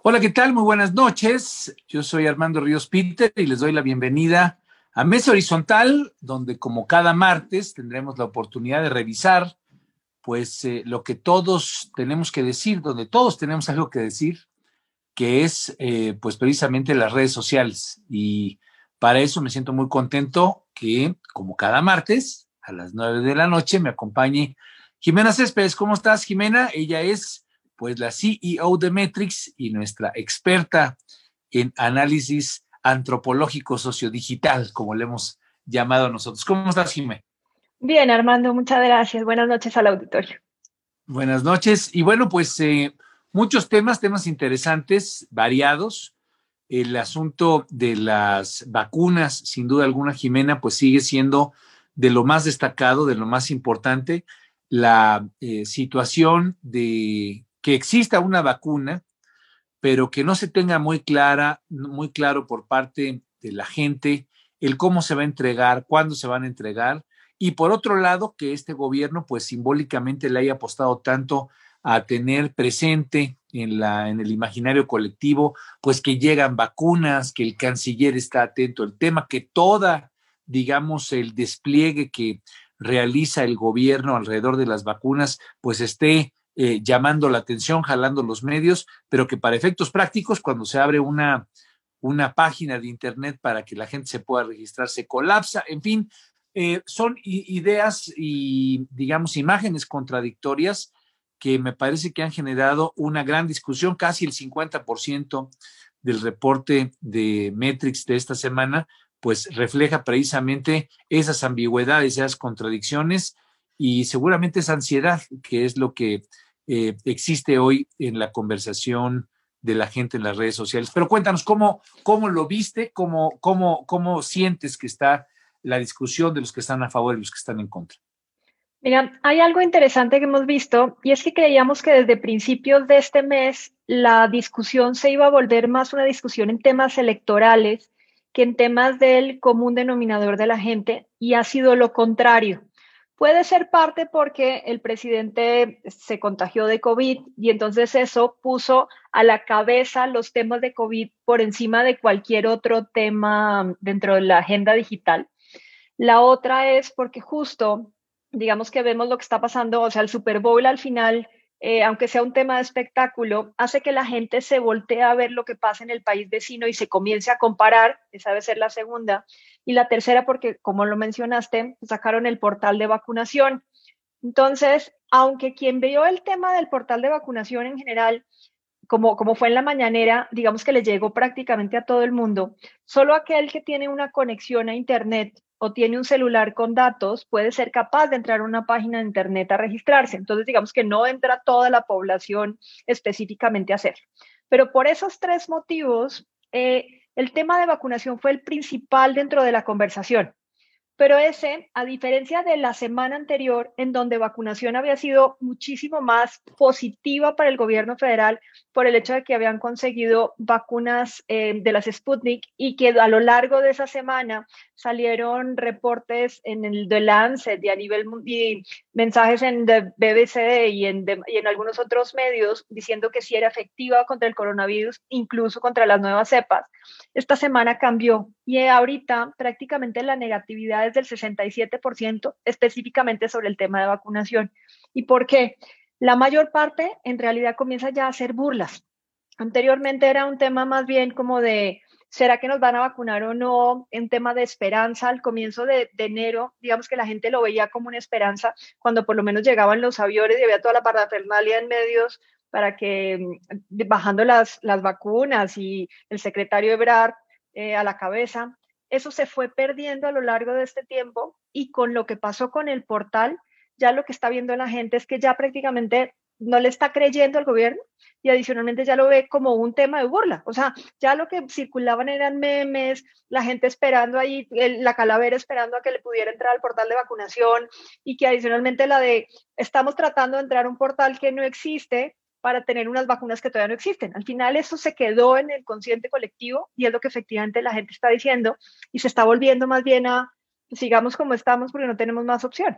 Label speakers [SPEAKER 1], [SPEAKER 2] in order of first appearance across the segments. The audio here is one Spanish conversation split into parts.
[SPEAKER 1] Hola, ¿qué tal? Muy buenas noches. Yo soy Armando Ríos Peter y les doy la bienvenida a Mesa Horizontal, donde como cada martes tendremos la oportunidad de revisar pues eh, lo que todos tenemos que decir, donde todos tenemos algo que decir, que es eh, pues precisamente las redes sociales. Y para eso me siento muy contento que como cada martes a las nueve de la noche me acompañe Jimena Céspedes. ¿Cómo estás, Jimena? Ella es pues la CEO de Metrix y nuestra experta en análisis antropológico sociodigital, como le hemos llamado nosotros. ¿Cómo estás, Jimé?
[SPEAKER 2] Bien, Armando, muchas gracias. Buenas noches al auditorio.
[SPEAKER 1] Buenas noches. Y bueno, pues eh, muchos temas, temas interesantes, variados. El asunto de las vacunas, sin duda alguna, Jimena, pues sigue siendo de lo más destacado, de lo más importante. La eh, situación de que exista una vacuna, pero que no se tenga muy clara, muy claro por parte de la gente el cómo se va a entregar, cuándo se van a entregar, y por otro lado, que este gobierno pues simbólicamente le haya apostado tanto a tener presente en, la, en el imaginario colectivo, pues que llegan vacunas, que el canciller está atento al tema, que toda, digamos, el despliegue que realiza el gobierno alrededor de las vacunas, pues esté eh, llamando la atención, jalando los medios, pero que para efectos prácticos, cuando se abre una, una página de Internet para que la gente se pueda registrar, se colapsa, en fin, eh, son ideas y, digamos, imágenes contradictorias que me parece que han generado una gran discusión, casi el 50% del reporte de Metrix de esta semana, pues refleja precisamente esas ambigüedades, esas contradicciones y seguramente esa ansiedad, que es lo que eh, existe hoy en la conversación de la gente en las redes sociales. Pero cuéntanos, ¿cómo, cómo lo viste? ¿Cómo, cómo, ¿Cómo sientes que está la discusión de los que están a favor y los que están en contra?
[SPEAKER 2] Mira, hay algo interesante que hemos visto y es que creíamos que desde principios de este mes la discusión se iba a volver más una discusión en temas electorales que en temas del común denominador de la gente y ha sido lo contrario. Puede ser parte porque el presidente se contagió de COVID y entonces eso puso a la cabeza los temas de COVID por encima de cualquier otro tema dentro de la agenda digital. La otra es porque justo, digamos que vemos lo que está pasando, o sea, el Super Bowl al final eh, aunque sea un tema de espectáculo, hace que la gente se voltee a ver lo que pasa en el país vecino y se comience a comparar, esa debe ser la segunda. Y la tercera, porque como lo mencionaste, sacaron el portal de vacunación. Entonces, aunque quien vio el tema del portal de vacunación en general, como, como fue en la mañanera, digamos que le llegó prácticamente a todo el mundo, solo aquel que tiene una conexión a Internet o tiene un celular con datos, puede ser capaz de entrar a una página de Internet a registrarse. Entonces, digamos que no entra toda la población específicamente a hacerlo. Pero por esos tres motivos, eh, el tema de vacunación fue el principal dentro de la conversación. Pero ese, a diferencia de la semana anterior, en donde vacunación había sido muchísimo más positiva para el gobierno federal por el hecho de que habían conseguido vacunas eh, de las Sputnik y que a lo largo de esa semana salieron reportes en el de Lancet y a nivel y mensajes en the BBC y en, y en algunos otros medios diciendo que sí era efectiva contra el coronavirus, incluso contra las nuevas cepas. Esta semana cambió y ahorita prácticamente la negatividad es del 67% específicamente sobre el tema de vacunación. ¿Y por qué? La mayor parte en realidad comienza ya a hacer burlas. Anteriormente era un tema más bien como de ¿Será que nos van a vacunar o no? En tema de esperanza, al comienzo de, enero, digamos que la gente lo veía como una esperanza, cuando por lo menos llegaban los aviones y había toda la parafernalia en medios para que, mm, bajando las, las vacunas y el secretario Ebrard eh, a la cabeza, eso se fue perdiendo a lo largo de este tiempo y con lo que pasó con el portal, ya lo que está viendo la gente es que ya prácticamente no le está creyendo al gobierno y adicionalmente ya lo ve como un tema de burla. O sea, ya lo que circulaban eran memes, la gente esperando ahí, la calavera esperando a que le pudiera entrar al portal de vacunación y que adicionalmente la de estamos tratando de entrar a un portal que no existe para tener unas vacunas que todavía no existen. Al final eso se quedó en el consciente colectivo y es lo que efectivamente la gente está diciendo y se está volviendo más bien a sigamos como estamos porque no tenemos más opción.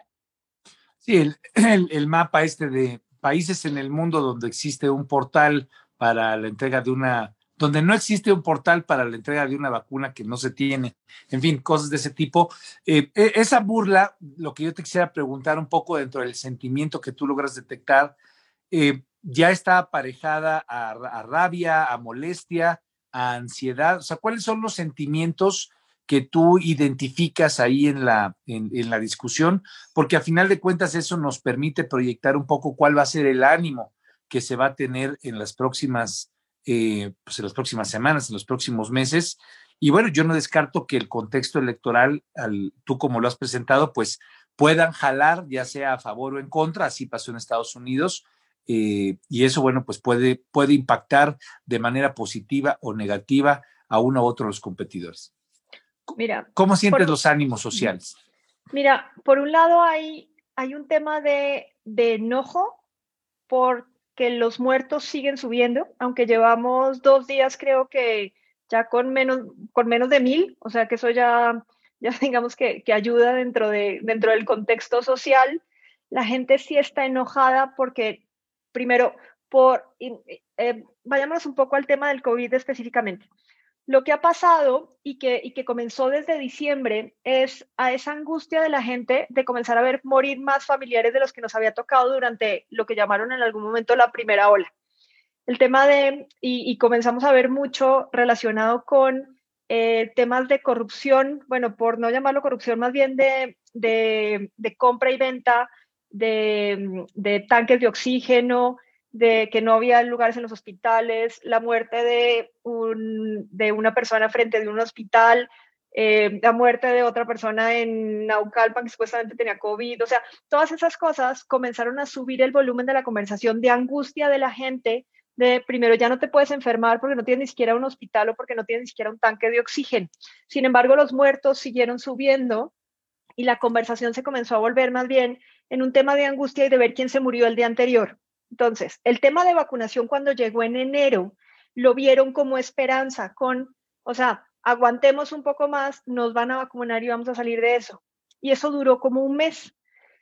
[SPEAKER 1] Sí, el, el mapa este de países en el mundo donde existe un portal para la entrega de una, donde no existe un portal para la entrega de una vacuna que no se tiene, en fin, cosas de ese tipo. Eh, e, esa burla, lo que yo te quisiera preguntar un poco dentro del sentimiento que tú logras detectar, eh, ya está aparejada a, rabia, a molestia, a ansiedad, o sea, ¿cuáles son los sentimientos? Que tú identificas ahí en la, en, la discusión, porque a final de cuentas eso nos permite proyectar un poco cuál va a ser el ánimo que se va a tener en las próximas, eh, pues en las próximas semanas, en los próximos meses. Y bueno, yo no descarto que el contexto electoral, al, tú como lo has presentado, pues puedan jalar, ya sea a favor o en contra, así pasó en Estados Unidos, eh, y eso, bueno, pues puede, puede impactar de manera positiva o negativa a uno u otro de los competidores. Mira, ¿cómo sientes los ánimos sociales?
[SPEAKER 2] Mira, por un lado hay, hay un tema de, de enojo por que los muertos siguen subiendo, aunque llevamos dos días creo que ya con menos, con menos de mil, o sea que eso ya, ya digamos que, que ayuda dentro, de, dentro del contexto social. La gente sí está enojada porque, primero, por, eh, vayámonos un poco al tema del COVID específicamente. Lo que ha pasado y que, comenzó desde diciembre es a esa angustia de la gente de comenzar a ver morir más familiares de los que nos había tocado durante lo que llamaron en algún momento la primera ola. El tema de, y, comenzamos a ver mucho relacionado con eh, temas de corrupción, bueno, por no llamarlo corrupción, más bien de, de, de compra y venta de, de tanques de oxígeno, de que no había lugares en los hospitales, la muerte de, un, de una persona frente de un hospital, eh, la muerte de otra persona en Naucalpan que supuestamente tenía COVID, o sea, todas esas cosas comenzaron a subir el volumen de la conversación de angustia de la gente, de primero ya no te puedes enfermar porque no tienes ni siquiera un hospital o porque no tienes ni siquiera un tanque de oxígeno. Sin embargo, los muertos siguieron subiendo y la conversación se comenzó a volver más bien en un tema de angustia y de ver quién se murió el día anterior. Entonces, el tema de vacunación cuando llegó en enero, lo vieron como esperanza, con, o sea, aguantemos un poco más, nos van a vacunar y vamos a salir de eso. Y eso duró como un mes.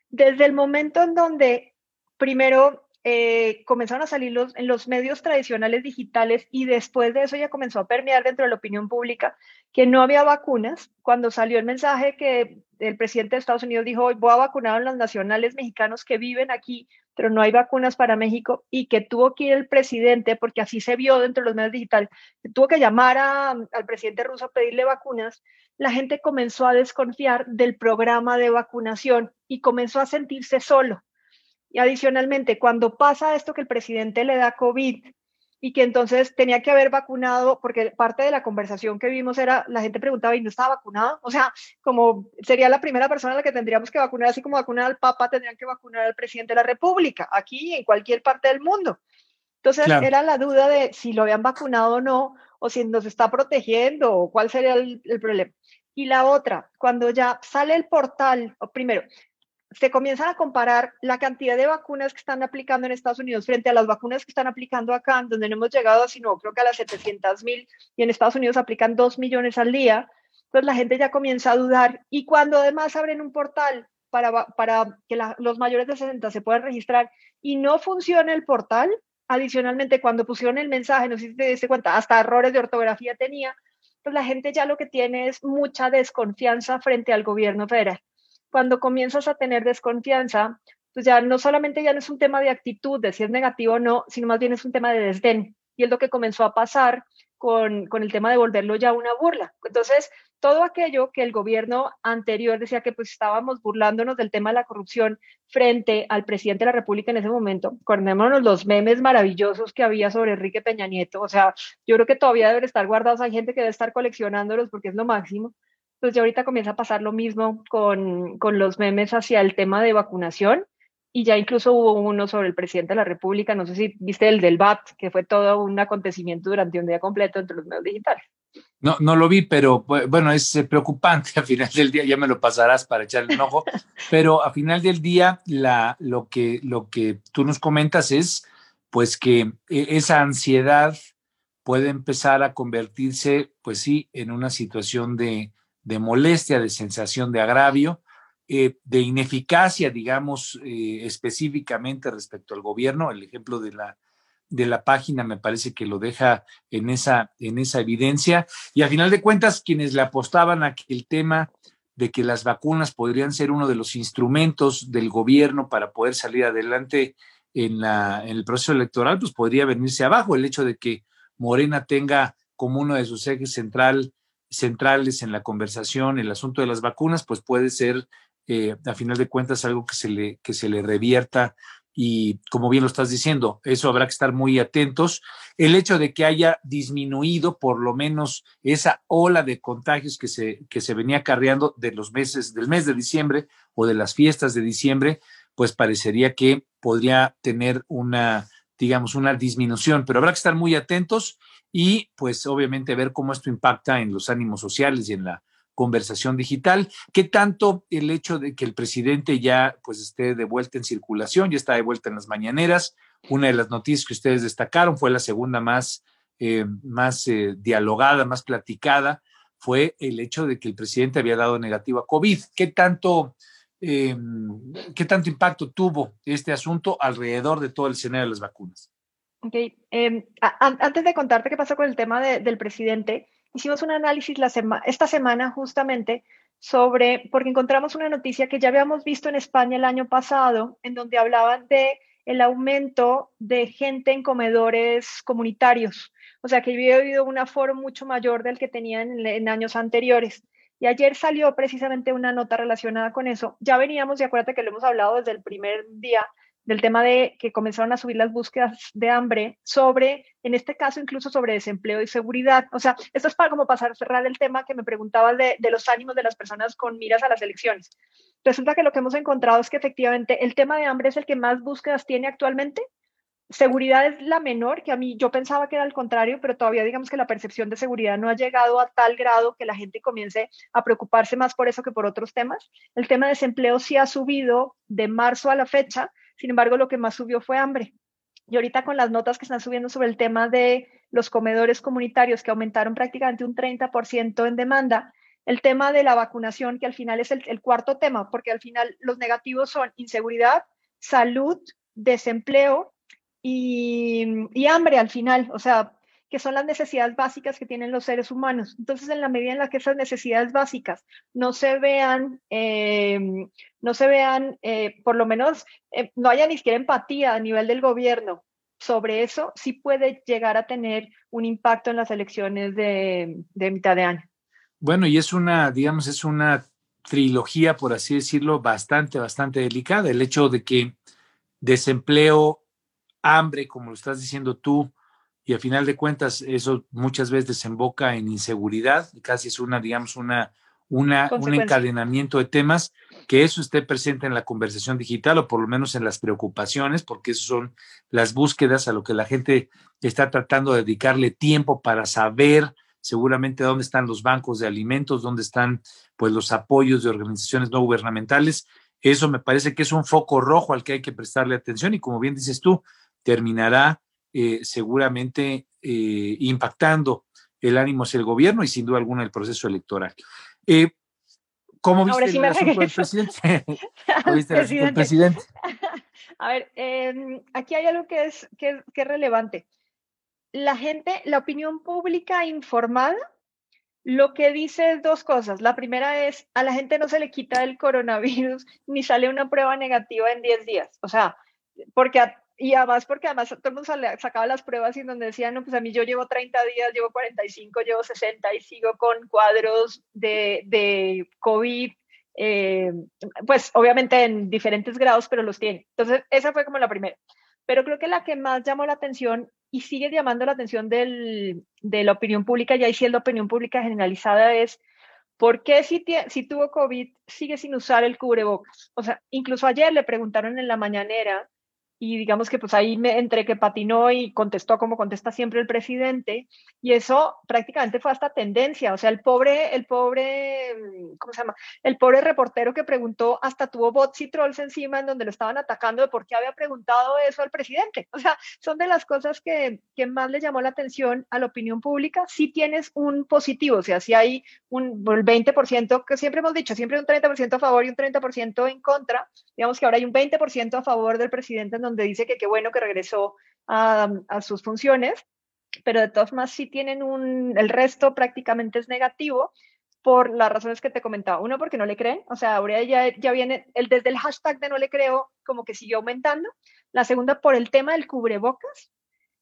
[SPEAKER 2] Desde el momento en donde primero eh, comenzaron a salir los, en los medios tradicionales digitales y después de eso ya comenzó a permear dentro de la opinión pública que no había vacunas, cuando salió el mensaje que el presidente de Estados Unidos dijo, voy a vacunar a los nacionales mexicanos que viven aquí pero no hay vacunas para México y que tuvo que ir el presidente, porque así se vio dentro de los medios digitales, tuvo que llamar al presidente ruso a pedirle vacunas, la gente comenzó a desconfiar del programa de vacunación y comenzó a sentirse solo. Y adicionalmente, cuando pasa esto que el presidente le da COVID y que entonces tenía que haber vacunado, porque parte de la conversación que vimos era, la gente preguntaba, ¿y no estaba vacunado? O sea, como sería la primera persona a la que tendríamos que vacunar, así como vacunar al Papa, tendrían que vacunar al presidente de la República, aquí y en cualquier parte del mundo. Entonces era la duda de si lo habían vacunado o no, o si nos está protegiendo, o cuál sería el, el problema. Y la otra, cuando ya sale el portal, primero, se comienzan a comparar la cantidad de vacunas que están aplicando en Estados Unidos frente a las vacunas que están aplicando acá, donde no hemos llegado, sino creo que a las 700 mil, y en Estados Unidos aplican 2 millones al día, pues la gente ya comienza a dudar. Y cuando además abren un portal para, para que los mayores de 60 se puedan registrar y no funciona el portal, adicionalmente cuando pusieron el mensaje, no sé si te diste cuenta, hasta errores de ortografía tenía, pues la gente ya lo que tiene es mucha desconfianza frente al gobierno federal cuando comienzas a tener desconfianza, pues ya no solamente ya no es un tema de actitud, de si es negativo o no, sino más bien es un tema de desdén. Y es lo que comenzó a pasar con, con, el tema de volverlo ya una burla. Entonces, todo aquello que el gobierno anterior decía que pues estábamos burlándonos del tema de la corrupción frente al presidente de la República en ese momento, acordémonos los memes maravillosos que había sobre Enrique Peña Nieto, o sea, yo creo que todavía deben estar guardados, hay gente que debe estar coleccionándolos porque es lo máximo, pues ya ahorita comienza a pasar lo mismo con, con los memes hacia el tema de vacunación y ya incluso hubo uno sobre el presidente de la República, no sé si viste el del BAT, que fue todo un acontecimiento durante un día completo entre los medios digitales.
[SPEAKER 1] No, no lo vi, pero bueno, es eh, preocupante a final del día, ya me lo pasarás para echarle un ojo, pero a final del día la, lo, que, lo que tú nos comentas es pues que e, esa ansiedad puede empezar a convertirse, pues sí, en una situación de, de molestia, de sensación de agravio, eh, de ineficacia, digamos, eh, específicamente respecto al gobierno. El ejemplo de la, de la página me parece que lo deja en esa, en esa evidencia. Y a final de cuentas, quienes le apostaban a que el tema de que las vacunas podrían ser uno de los instrumentos del gobierno para poder salir adelante en, la, en el proceso electoral, pues podría venirse abajo. El hecho de que Morena tenga como uno de sus ejes central, centrales en la conversación el asunto de las vacunas, pues puede ser, eh, a final de cuentas, algo que se le, que se le revierta y como bien lo estás diciendo, eso habrá que estar muy atentos. El hecho de que haya disminuido por lo menos esa ola de contagios que se, que se venía acarreando de los meses, del mes de diciembre o de las fiestas de diciembre, pues parecería que podría tener una, digamos, una disminución, pero habrá que estar muy atentos y pues obviamente ver cómo esto impacta en los ánimos sociales y en la conversación digital. ¿Qué tanto el hecho de que el presidente ya pues esté de vuelta en circulación, ya está de vuelta en las mañaneras? Una de las noticias que ustedes destacaron fue la segunda más, eh, más eh, dialogada, más platicada, fue el hecho de que el presidente había dado negativo a COVID. ¿Qué tanto, eh, ¿qué tanto impacto tuvo este asunto alrededor de todo el escenario de las vacunas?
[SPEAKER 2] Ok, em, antes de contarte qué pasó con el tema del presidente, hicimos un análisis la esta semana justamente sobre, porque encontramos una noticia que ya habíamos visto en España el año pasado, en donde hablaban de el aumento de gente en comedores comunitarios. O sea, que había habido un aforo mucho mayor del que tenían en, años anteriores. Y ayer salió precisamente una nota relacionada con eso. Ya veníamos, y acuérdate que lo hemos hablado desde el primer día, del tema de que comenzaron a subir las búsquedas de hambre sobre, en este caso, incluso sobre desempleo y seguridad. O sea, esto es para como pasar a cerrar el tema que me preguntabas de, de, los ánimos de las personas con miras a las elecciones. Resulta que lo que hemos encontrado es que efectivamente el tema de hambre es el que más búsquedas tiene actualmente. Seguridad es la menor, que a mí yo pensaba que era al contrario, pero todavía digamos que la percepción de seguridad no ha llegado a tal grado que la gente comience a preocuparse más por eso que por otros temas. El tema de desempleo sí ha subido de marzo a la fecha, sin embargo, lo que más subió fue hambre. Y ahorita con las notas que están subiendo sobre el tema de los comedores comunitarios que aumentaron prácticamente un 30% en demanda, el tema de la vacunación, que al final es el, el, cuarto tema, porque al final los negativos son inseguridad, salud, desempleo y, y hambre al final. O sea, que son las necesidades básicas que tienen los seres humanos. Entonces, en la medida en la que esas necesidades básicas no se vean, eh, no se vean, eh, por lo menos, eh, no haya ni siquiera empatía a nivel del gobierno sobre eso, sí puede llegar a tener un impacto en las elecciones de, de mitad de año.
[SPEAKER 1] Bueno, y es una, digamos, es una trilogía, por así decirlo, bastante, bastante delicada. El hecho de que desempleo, hambre, como lo estás diciendo tú, y a final de cuentas eso muchas veces desemboca en inseguridad, casi es una, digamos, una, una, un encadenamiento de temas, que eso esté presente en la conversación digital o por lo menos en las preocupaciones, porque eso son las búsquedas a lo que la gente está tratando de dedicarle tiempo para saber seguramente dónde están los bancos de alimentos, dónde están pues los apoyos de organizaciones no gubernamentales. Eso me parece que es un foco rojo al que hay que prestarle atención y como bien dices tú, terminará eh, seguramente eh, impactando el ánimo hacia el gobierno y sin duda alguna el proceso electoral. Eh, ¿Cómo viste el asunto del presidente? ¿Cómo viste el presidente?
[SPEAKER 2] A ver, em, aquí hay algo que es, que, que es relevante. La gente, la opinión pública informada lo que dice es dos cosas. La primera es, a la gente no se le quita el coronavirus ni sale una prueba negativa en 10 días. O sea, porque a y además, porque además todo el mundo sacaba las pruebas y donde decían, no, pues a mí yo llevo 30 días, llevo 45, llevo 60 y sigo con cuadros de, de COVID, eh, pues obviamente en diferentes grados, pero los tiene. Entonces, esa fue como la primera. Pero creo que la que más llamó la atención y sigue llamando la atención del, de la opinión pública, y ahí sí la opinión pública generalizada, es ¿por qué si, si tuvo COVID sigue sin usar el cubrebocas? O sea, incluso ayer le preguntaron en la mañanera y digamos que pues ahí me entre que patinó y contestó como contesta siempre el presidente y eso prácticamente fue hasta tendencia, o sea, el pobre, el pobre, mm, ¿cómo se llama? El pobre reportero que preguntó hasta tuvo bots y trolls encima en donde lo estaban atacando de por qué había preguntado eso al presidente. O sea, son de las cosas que, que más le llamó la atención a la opinión pública. Si tienes un positivo, o sea, si hay un el 20%, que siempre hemos dicho, siempre un 30% a favor y un 30% en contra, digamos que ahora hay un 20% a favor del presidente en donde donde dice que qué bueno que regresó a, sus funciones, pero de todas formas sí tienen un, el resto prácticamente es negativo por las razones que te comentaba. Uno, porque no le creen, o sea, ahora ya, ya viene, el, desde el hashtag de no le creo, como que siguió aumentando. La segunda, por el tema del cubrebocas.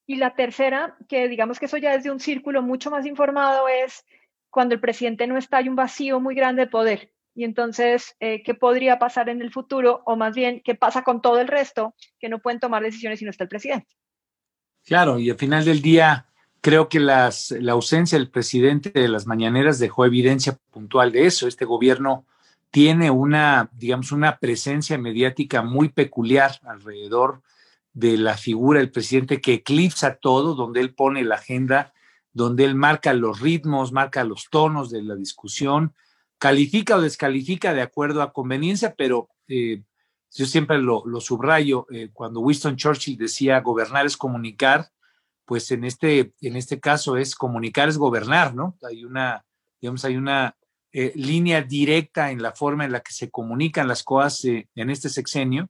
[SPEAKER 2] Y la tercera, que digamos que eso ya es de un círculo mucho más informado, es cuando el presidente no está, hay un vacío muy grande de poder. Y entonces, eh, ¿qué podría pasar en el futuro? O más bien, ¿qué pasa con todo el resto que no pueden tomar decisiones si no está el presidente?
[SPEAKER 1] Claro, y al final del día, creo que las, la ausencia del presidente de las mañaneras dejó evidencia puntual de eso. Este gobierno tiene una, digamos, una presencia mediática muy peculiar alrededor de la figura del presidente que eclipsa todo, donde él pone la agenda, donde él marca los ritmos, marca los tonos de la discusión, califica o descalifica de acuerdo a conveniencia, pero eh, yo siempre lo, subrayo, eh, cuando Winston Churchill decía gobernar es comunicar, pues en este, en este caso es comunicar, es gobernar, ¿no? Hay una, digamos, hay una eh, línea directa en la forma en la que se comunican las cosas en este sexenio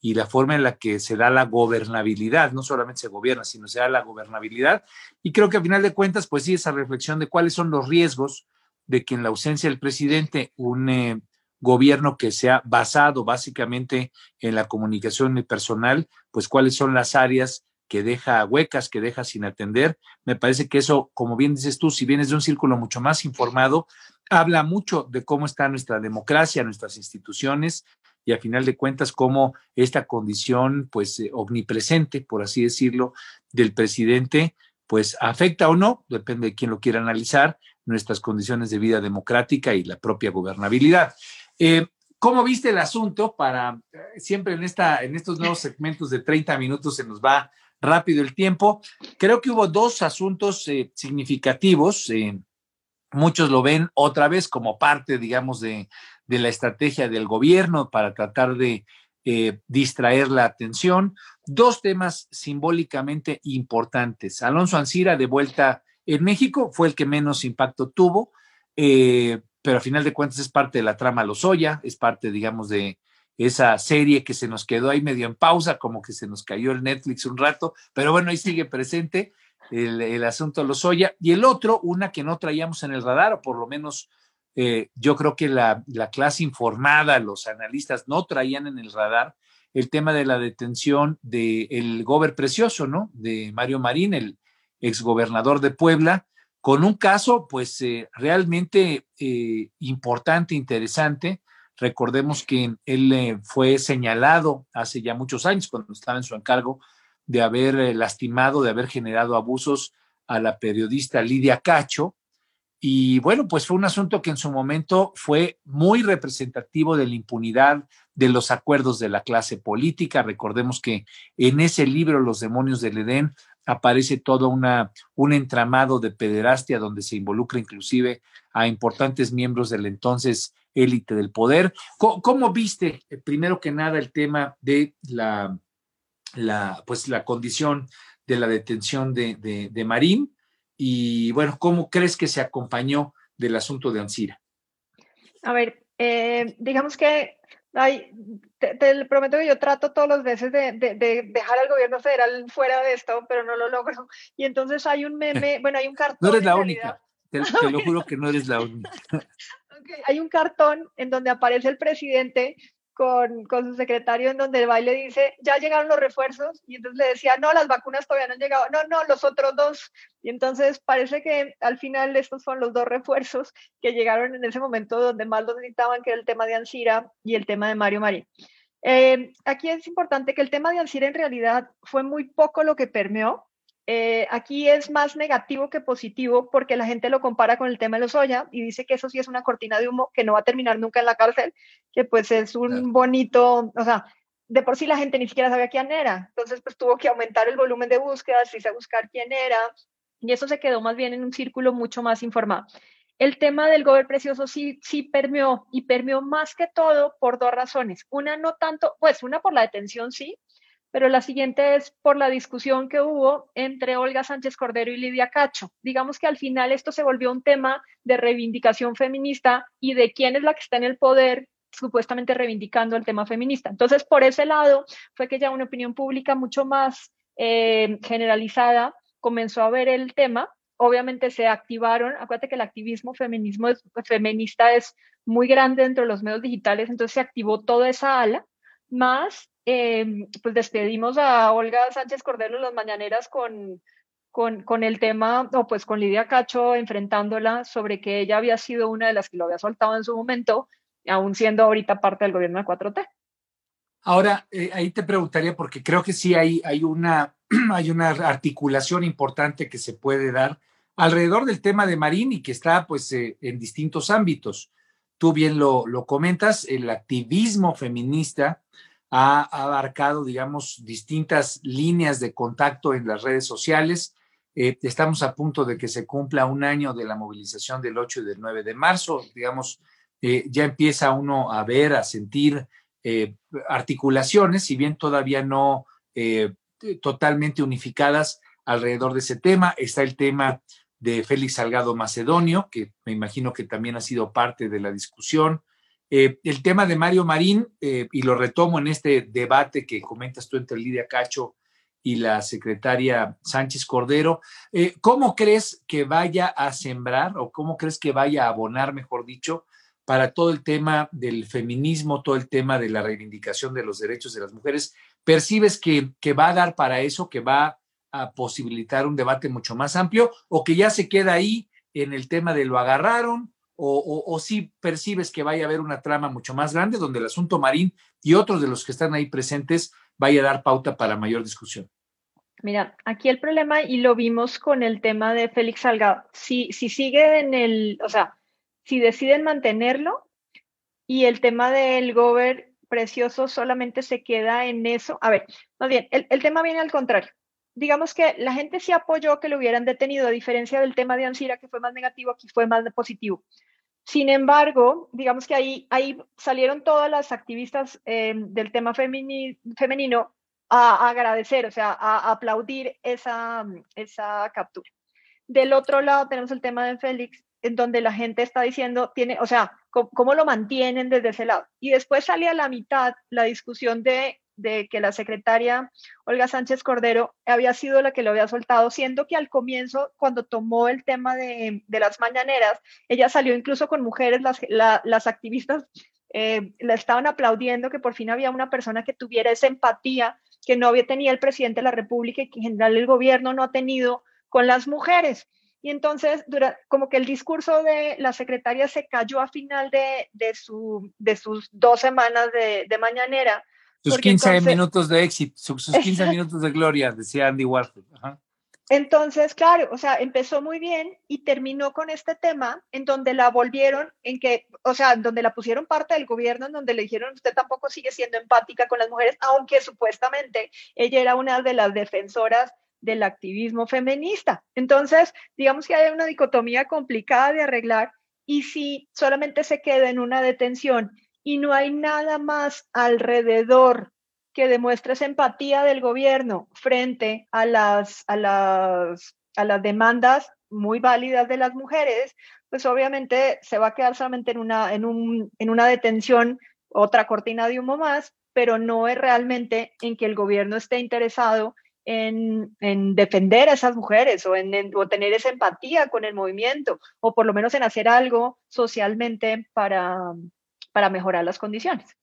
[SPEAKER 1] y la forma en la que se da la gobernabilidad, no solamente se gobierna, sino se da la gobernabilidad. Y creo que a final de cuentas, pues sí, esa reflexión de cuáles son los riesgos de que en la ausencia del presidente, un eh, gobierno que sea basado básicamente en la comunicación personal, pues cuáles son las áreas que deja huecas, que deja sin atender. Me parece que eso, como bien dices tú, si vienes de un círculo mucho más informado, habla mucho de cómo está nuestra democracia, nuestras instituciones y a final de cuentas cómo esta condición pues eh, omnipresente, por así decirlo, del presidente pues afecta o no, depende de quién lo quiera analizar, nuestras condiciones de vida democrática y la propia gobernabilidad. Eh, ¿Cómo viste el asunto? Para eh, siempre en, esta, en estos nuevos segmentos de 30 minutos se nos va rápido el tiempo. Creo que hubo dos asuntos eh, significativos. Muchos lo ven otra vez como parte, digamos, de, la estrategia del gobierno para tratar de distraer la atención. Dos temas simbólicamente importantes. Alonso Ancira, de vuelta en México, fue el que menos impacto tuvo, pero a final de cuentas es parte de la trama Lozoya, es parte, digamos, de, esa serie que se nos quedó ahí medio en pausa, como que se nos cayó el Netflix un rato, pero bueno, ahí sigue presente el, el asunto Lozoya. Y el otro, una que no traíamos en el radar, o por lo menos eh, yo creo que la, clase informada, los analistas no traían en el radar el tema de la detención del el gober precioso, ¿no? De Mario Marín, el exgobernador de Puebla, con un caso, pues, eh, realmente eh, importante, interesante, Recordemos que él eh, fue señalado hace ya muchos años, cuando estaba en su encargo, de haber lastimado, de haber generado abusos a la periodista Lidia Cacho. Y bueno, pues fue un asunto que en su momento fue muy representativo de la impunidad, de los acuerdos de la clase política. Recordemos que en ese libro, Los demonios del Edén, aparece todo una, un entramado de pederastia donde se involucra inclusive a importantes miembros del entonces élite del poder. ¿Cómo, viste, eh, primero que nada, el tema de la, la, pues, la condición de la detención de, de, Marín? Y bueno, ¿cómo crees que se acompañó del asunto de Ansira?
[SPEAKER 2] A ver, eh, digamos que Ay, te, prometo que yo trato todos los veces de, de, dejar al gobierno federal fuera de esto, pero no lo logro. Y entonces hay un meme, bueno, hay un cartón.
[SPEAKER 1] No eres la única, te, lo juro que no eres la única.
[SPEAKER 2] Hay un cartón en donde aparece el presidente con, con, su secretario en donde el baile dice, ya llegaron los refuerzos, y entonces le decía, no, las vacunas todavía no han llegado, no, no, los otros dos. Y entonces parece que al final estos fueron los dos refuerzos que llegaron en ese momento donde más los necesitaban, que era el tema de Ansira y el tema de Mario Marín. Eh, aquí es importante que el tema de Ansira en realidad fue muy poco lo que permeó, eh, aquí es más negativo que positivo porque la gente lo compara con el tema de los Oya y dice que eso sí es una cortina de humo que no va a terminar nunca en la cárcel, que pues es un bonito, o sea, de por sí la gente ni siquiera sabía quién era, entonces pues tuvo que aumentar el volumen de búsquedas, irse a buscar quién era y eso se quedó más bien en un círculo mucho más informado. El tema del gobierno precioso sí, sí permeó y permeó más que todo por dos razones. Una no tanto, pues una por la detención sí, pero la siguiente es por la discusión que hubo entre Olga Sánchez Cordero y Lidia Cacho. Digamos que al final esto se volvió un tema de reivindicación feminista y de quién es la que está en el poder supuestamente reivindicando el tema feminista. Entonces, por ese lado, fue que ya una opinión pública mucho más eh, generalizada comenzó a ver el tema. Obviamente se activaron, acuérdate que el activismo feminismo feminista es muy grande dentro de los medios digitales, entonces se activó toda esa ala, más eh, pues despedimos a Olga Sánchez Cordero en las mañaneras con, con, con, el tema, o pues con Lidia Cacho enfrentándola sobre que ella había sido una de las que lo había soltado en su momento, aún siendo ahorita parte del gobierno de 4T.
[SPEAKER 1] Ahora, eh, ahí te preguntaría, porque creo que sí hay, hay, una, hay una articulación importante que se puede dar alrededor del tema de Marín y que está pues eh, en distintos ámbitos. Tú bien lo, lo comentas, el activismo feminista ha abarcado, digamos, distintas líneas de contacto en las redes sociales. Eh, estamos a punto de que se cumpla un año de la movilización del 8 y del 9 de marzo. Digamos, ya empieza uno a ver, a sentir eh, articulaciones, si bien todavía no eh, totalmente unificadas alrededor de ese tema. Está el tema de Félix Salgado Macedonio, que me imagino que también ha sido parte de la discusión. Eh, el tema de Mario Marín, y lo retomo en este debate que comentas tú entre Lidia Cacho y la secretaria Sánchez Cordero, ¿cómo crees que vaya a sembrar o cómo crees que vaya a abonar, mejor dicho, para todo el tema del feminismo, todo el tema de la reivindicación de los derechos de las mujeres. ¿Percibes que, que va a dar para eso, que va a posibilitar un debate mucho más amplio o que ya se queda ahí en el tema de lo agarraron o, o, si percibes que vaya a haber una trama mucho más grande donde el asunto marín y otros de los que están ahí presentes vaya a dar pauta para mayor discusión?
[SPEAKER 2] Mira, aquí el problema, y lo vimos con el tema de Félix Salgado, si, si sigue en el, o sea, si deciden mantenerlo y el tema del gober precioso solamente se queda en eso. A ver, más bien, el, tema viene al contrario. Digamos que la gente sí apoyó que lo hubieran detenido, a diferencia del tema de Ansira, que fue más negativo, aquí fue más positivo. Sin embargo, digamos que ahí, ahí salieron todas las activistas eh, del tema femenino a, agradecer, o sea, a, aplaudir esa, esa captura. Del otro lado tenemos el tema de Félix, en donde la gente está diciendo, tiene, o sea, ¿cómo, lo mantienen desde ese lado? Y después sale a la mitad la discusión de, de, que la secretaria Olga Sánchez Cordero había sido la que lo había soltado, siendo que al comienzo, cuando tomó el tema de, de las mañaneras, ella salió incluso con mujeres, las, las activistas eh, la estaban aplaudiendo que por fin había una persona que tuviera esa empatía que no había tenido el presidente de la República y que en general el gobierno no ha tenido con las mujeres. Y entonces, como que el discurso de la secretaria se cayó a final de, de, su, de sus dos semanas de, de mañanera.
[SPEAKER 1] Sus 15 minutos de éxito, sus, 15 minutos de gloria, decía Andy Warhol.
[SPEAKER 2] Entonces, claro, o sea, empezó muy bien y terminó con este tema en donde la volvieron, en que, o sea, en donde la pusieron parte del gobierno, en donde le dijeron, usted tampoco sigue siendo empática con las mujeres, aunque supuestamente ella era una de las defensoras del activismo feminista. Entonces, digamos que hay una dicotomía complicada de arreglar y si solamente se queda en una detención y no hay nada más alrededor que demuestre esa empatía del gobierno frente a las, a las, a las demandas muy válidas de las mujeres, pues obviamente se va a quedar solamente en una, en, un, en una detención, otra cortina de humo más, pero no es realmente en que el gobierno esté interesado en, defender a esas mujeres o en, tener esa empatía con el movimiento o por lo menos en hacer algo socialmente para, para mejorar las condiciones.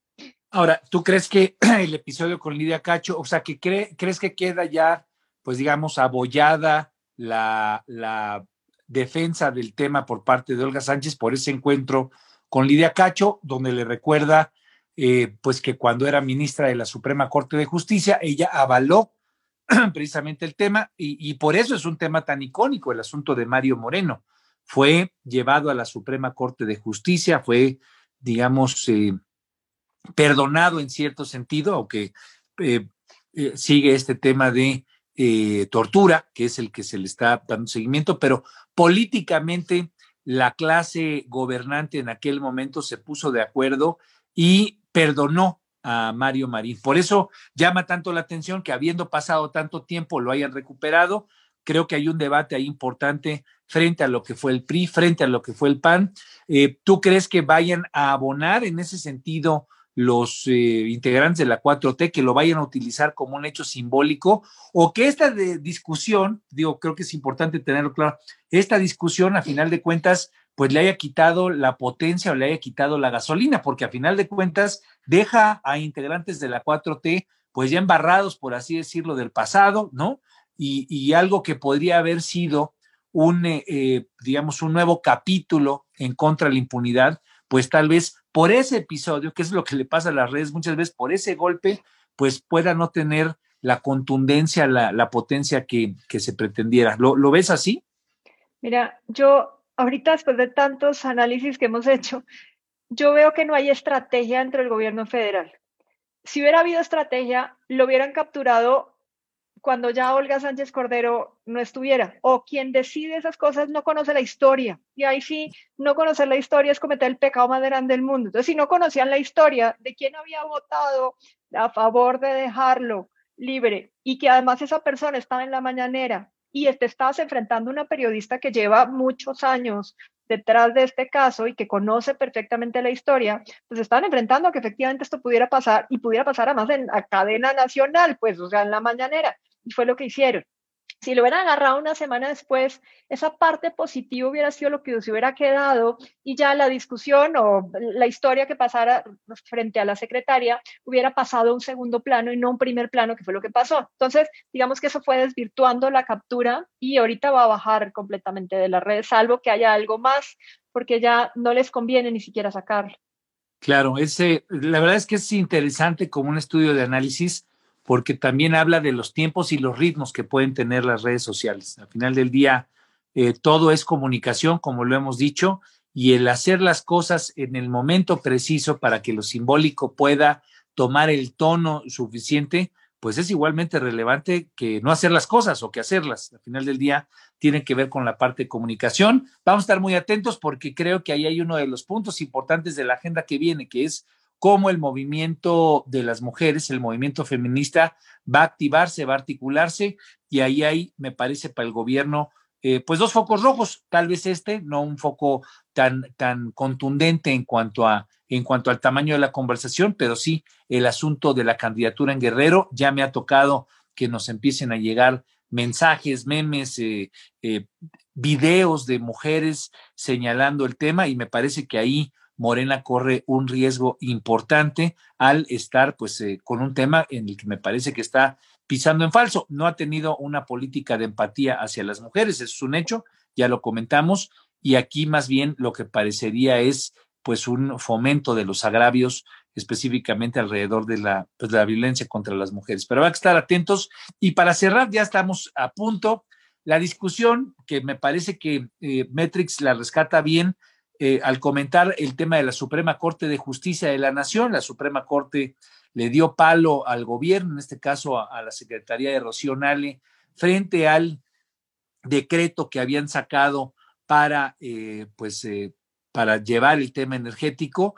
[SPEAKER 1] Ahora, ¿tú crees que el episodio con Lidia Cacho, o sea, que crees que queda ya, pues digamos, abollada la, la defensa del tema por parte de Olga Sánchez por ese encuentro con Lidia Cacho, donde le recuerda, eh, pues que cuando era ministra de la Suprema Corte de Justicia, ella avaló precisamente el tema y, por eso es un tema tan icónico el asunto de Mario Moreno. Fue llevado a la Suprema Corte de Justicia, fue, digamos, eh, perdonado en cierto sentido, aunque eh, eh, sigue este tema de tortura, que es el que se le está dando seguimiento, pero políticamente la clase gobernante en aquel momento se puso de acuerdo y perdonó a Mario Marín. Por eso llama tanto la atención que habiendo pasado tanto tiempo lo hayan recuperado, Creo que hay un debate ahí importante frente a lo que fue el PRI, frente a lo que fue el PAN. Eh, ¿Tú crees que vayan a abonar en ese sentido los eh, integrantes de la 4T, que lo vayan a utilizar como un hecho simbólico o que esta discusión, digo, creo que es importante tenerlo claro, esta discusión a final de cuentas pues le haya quitado la potencia o le haya quitado la gasolina, porque a final de cuentas deja a integrantes de la 4T pues ya embarrados, por así decirlo, del pasado, ¿no? Y, algo que podría haber sido un, eh, eh, digamos, un nuevo capítulo en contra de la impunidad, pues tal vez por ese episodio, que es lo que le pasa a las redes muchas veces, por ese golpe, pues pueda no tener la contundencia, la, potencia que, se pretendiera. ¿Lo, ¿Lo ves así?
[SPEAKER 2] Mira, yo ahorita después de tantos análisis que hemos hecho, yo veo que no hay estrategia entre el gobierno federal. Si hubiera habido estrategia, lo hubieran capturado cuando ya Olga Sánchez Cordero no estuviera. O quien decide esas cosas no conoce la historia. Y ahí sí, no conocer la historia es cometer el pecado más grande del mundo. Entonces, si no conocían la historia de quién había votado a favor de dejarlo libre y que además esa persona estaba en la mañanera y te estabas enfrentando a una periodista que lleva muchos años detrás de este caso y que conoce perfectamente la historia, pues estaban enfrentando a que efectivamente esto pudiera pasar y pudiera pasar además en la cadena nacional, pues, o sea, en la mañanera. Y fue lo que hicieron. Si lo hubieran agarrado una semana después, esa parte positiva hubiera sido lo que se hubiera quedado y ya la discusión o la historia que pasara frente a la secretaria hubiera pasado a un segundo plano y no un primer plano, que fue lo que pasó. Entonces, digamos que eso fue desvirtuando la captura y ahorita va a bajar completamente de la red, salvo que haya algo más, porque ya no les conviene ni siquiera sacarlo.
[SPEAKER 1] Claro, ese, la verdad es que es interesante como un estudio de análisis porque también habla de los tiempos y los ritmos que pueden tener las redes sociales. Al final del día, eh, todo es comunicación, como lo hemos dicho, y el hacer las cosas en el momento preciso para que lo simbólico pueda tomar el tono suficiente, pues es igualmente relevante que no hacer las cosas o que hacerlas. Al final del día tiene que ver con la parte de comunicación. Vamos a estar muy atentos porque creo que ahí hay uno de los puntos importantes de la agenda que viene, que es cómo el movimiento de las mujeres, el movimiento feminista, va a activarse, va a articularse, y ahí hay, me parece, para el gobierno, eh, pues dos focos rojos, tal vez este, no un foco tan, tan contundente en cuanto a en cuanto al tamaño de la conversación, pero sí el asunto de la candidatura en Guerrero. Ya me ha tocado que nos empiecen a llegar mensajes, memes, eh, eh, videos de mujeres señalando el tema y me parece que ahí Morena corre un riesgo importante al estar pues eh, con un tema en el que me parece que está pisando en falso. No ha tenido una política de empatía hacia las mujeres, eso es un hecho, ya lo comentamos, y aquí más bien lo que parecería es pues un fomento de los agravios específicamente alrededor de la, pues, la violencia contra las mujeres. Pero hay que estar atentos y para cerrar, ya estamos a punto. La discusión, que me parece que eh, Metrix la rescata bien, eh, al comentar el tema de la Suprema Corte de Justicia de la Nación. La Suprema Corte le dio palo al gobierno, en este caso a, la Secretaría de Rocío frente al decreto que habían sacado para, eh, pues, eh, para llevar el tema energético.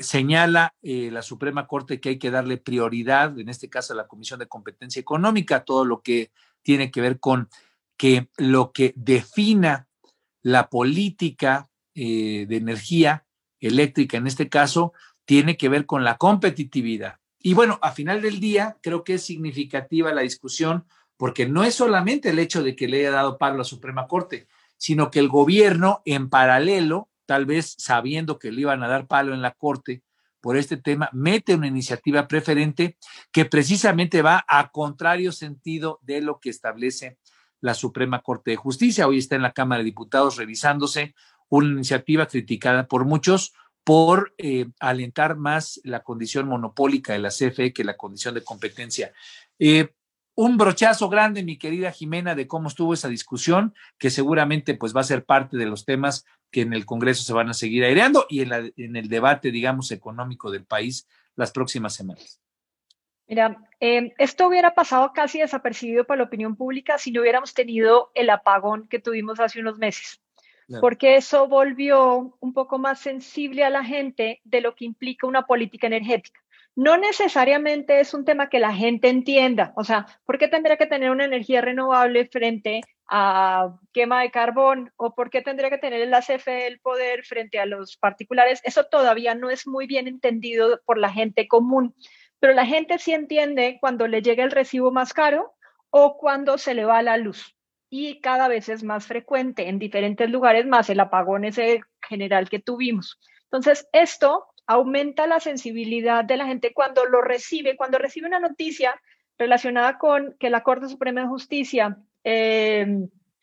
[SPEAKER 1] señala la Suprema Corte que hay que darle prioridad, en este caso a la Comisión de Competencia Económica, todo lo que tiene que ver con que lo que defina la política eh, de energía eléctrica, en este caso, tiene que ver con la competitividad. Y bueno, a final del día, creo que es significativa la discusión porque no es solamente el hecho de que le haya dado palo a la Suprema Corte, sino que el gobierno en paralelo, tal vez sabiendo que le iban a dar palo en la Corte por este tema, mete una iniciativa preferente que precisamente va a contrario sentido de lo que establece la Suprema Corte de Justicia. Hoy está en la Cámara de Diputados revisándose una iniciativa criticada por muchos por eh, alentar más la condición monopólica de la CFE que la condición de competencia. Eh, un brochazo grande, mi querida Jimena, de cómo estuvo esa discusión, que seguramente pues va a ser parte de los temas que en el Congreso se van a seguir aireando y en, el debate, digamos, económico del país las próximas semanas.
[SPEAKER 2] Mira, eh, esto hubiera pasado casi desapercibido para la opinión pública si no hubiéramos tenido el apagón que tuvimos hace unos meses porque eso volvió un poco más sensible a la gente de lo que implica una política energética. no necesariamente es un tema que la gente entienda. O sea, ¿por qué tendría que tener una energía renovable frente a quema de carbón? ¿O por qué tendría que tener la CFE el poder frente a los particulares? Eso todavía no es muy bien entendido por la gente común. Pero la gente sí entiende cuando le llega el recibo más caro o cuando se le va la luz. Y cada vez es más frecuente en diferentes lugares, más el apagón ese general que tuvimos. Entonces, esto aumenta la sensibilidad de la gente cuando lo recibe, cuando recibe una noticia relacionada con que la Corte Suprema de Justicia eh,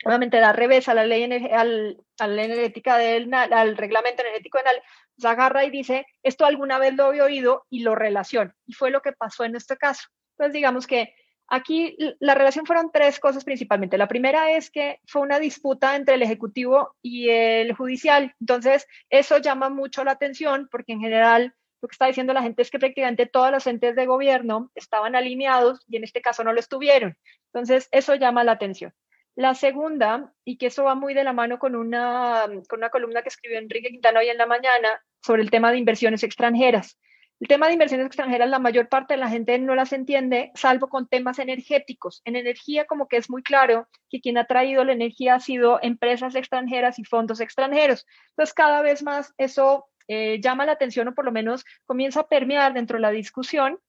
[SPEAKER 2] obviamente da revés a la ley, al, a la energética del al reglamento energético del se agarra y dice, esto alguna vez lo había oído y lo relaciona. Y fue lo que pasó en este caso. Entonces, digamos que Aquí la relación fueron tres cosas principalmente. La primera es que fue una disputa entre el Ejecutivo y el Judicial. Entonces, eso llama mucho la atención porque en general lo que está diciendo la gente es que prácticamente todos los entes de gobierno estaban alineados y en este caso no lo estuvieron. Entonces, eso llama la atención. La segunda, y que eso va muy de la mano con una, con una columna que escribió Enrique Quintana hoy en la mañana sobre el tema de inversiones extranjeras. El tema de inversiones extranjeras, la mayor parte de la gente no las entiende, salvo con temas energéticos. En energía, como que es muy claro que quien ha traído la energía ha sido empresas extranjeras y fondos extranjeros. Entonces, cada vez más eso eh, llama la atención o por lo menos comienza a permear dentro de la discusión.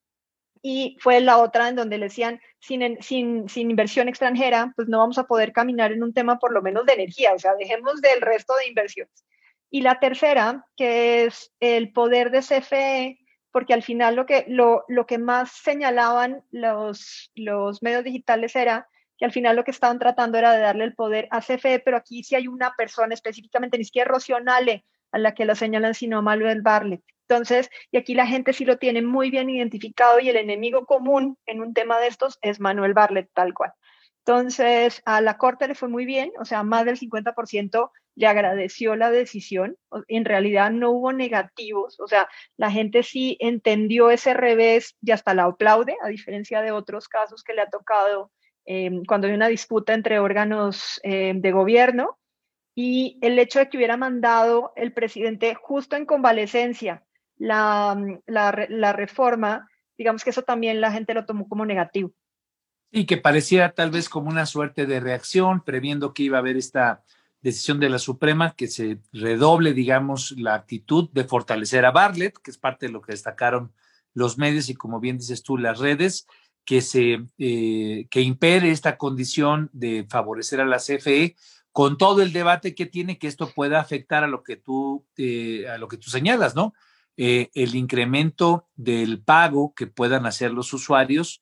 [SPEAKER 2] Y fue la otra en donde le decían, sin, sin, sin inversión extranjera, pues no vamos a poder caminar en un tema por lo menos de energía, o sea, dejemos del resto de inversiones. Y la tercera, que es el poder de CFE porque al final lo que, lo, lo que más señalaban los, los medios digitales era que al final lo que estaban tratando era de darle el poder a CFE, pero aquí sí hay una persona específicamente, ni siquiera Rocionale, a la que lo señalan, sino Manuel Barlet. Entonces, y aquí la gente sí lo tiene muy bien identificado y el enemigo común en un tema de estos es Manuel Barlet, tal cual. Entonces, a la Corte le fue muy bien, o sea, más del 50% le agradeció la decisión. En realidad no hubo negativos, o sea, la gente sí entendió ese revés y hasta la aplaude, a diferencia de otros casos que le ha tocado em, cuando hay una disputa entre órganos em, de gobierno. Y el hecho de que hubiera mandado el presidente justo en convalecencia la, reforma, digamos que eso también la gente lo tomó como negativo.
[SPEAKER 1] Y que parecía tal vez como una suerte de reacción, previendo que iba a haber esta decisión de la Suprema que se redoble, digamos, la actitud de fortalecer a Bartlett, que es parte de lo que destacaron los medios y como bien dices tú, las redes, que se eh, que impere esta condición de favorecer a la CFE con todo el debate que tiene que esto pueda afectar a lo que tú eh, a lo que tú señalas, ¿no? Eh, el incremento del pago que puedan hacer los usuarios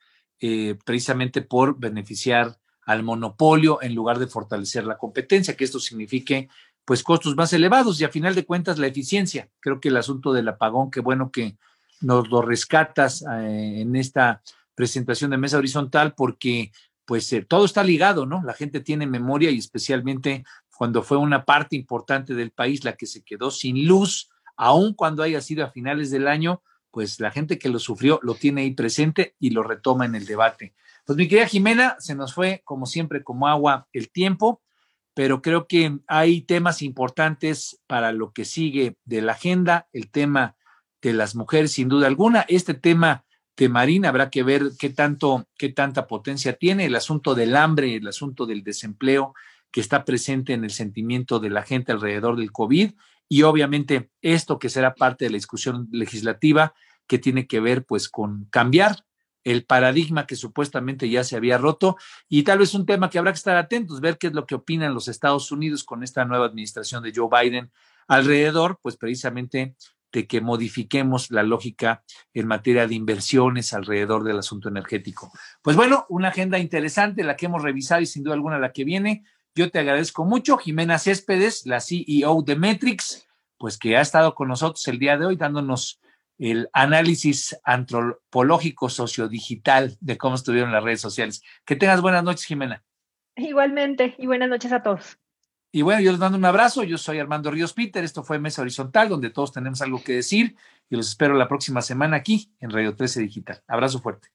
[SPEAKER 1] precisamente por beneficiar al monopolio en lugar de fortalecer la competencia, que esto signifique pues costos más elevados y a final de cuentas la eficiencia. Creo que el asunto del apagón, qué bueno que nos lo rescatas eh, en esta presentación de mesa horizontal porque pues eh, todo está ligado, ¿no? La gente tiene memoria y especialmente cuando fue una parte importante del país la que se quedó sin luz, aun cuando haya sido a finales del año, pues la gente que lo sufrió lo tiene ahí presente y lo retoma en el debate. Pues mi querida Jimena, se nos fue como siempre como agua el tiempo, pero creo que hay temas importantes para lo que sigue de la agenda, el tema de las mujeres sin duda alguna, este tema de Marina habrá que ver qué tanto, qué tanta potencia tiene, el asunto del hambre, el asunto del desempleo que está presente en el sentimiento de la gente alrededor del COVID y obviamente esto que será parte de la discusión legislativa que tiene que ver pues con cambiar el paradigma que supuestamente ya se había roto y tal vez un tema que habrá que estar atentos, ver qué es lo que opinan los Estados Unidos con esta nueva administración de Joe Biden alrededor, pues precisamente de que modifiquemos la lógica en materia de inversiones alrededor del asunto energético. Pues bueno, una agenda interesante, la que hemos revisado y sin duda alguna la que viene. Yo te agradezco mucho, Jimena Céspedes, la CEO de Metrix, pues que ha estado con nosotros el día de hoy dándonos el análisis antropológico sociodigital de cómo estuvieron las redes sociales. Que tengas buenas noches, Jimena.
[SPEAKER 2] Igualmente, y buenas noches a todos.
[SPEAKER 1] Y bueno, yo les mando un abrazo. Yo soy Armando Ríos Peter. Esto fue Mesa Horizontal, donde todos tenemos algo que decir. Y los espero la próxima semana aquí en Radio 13 Digital. Abrazo fuerte.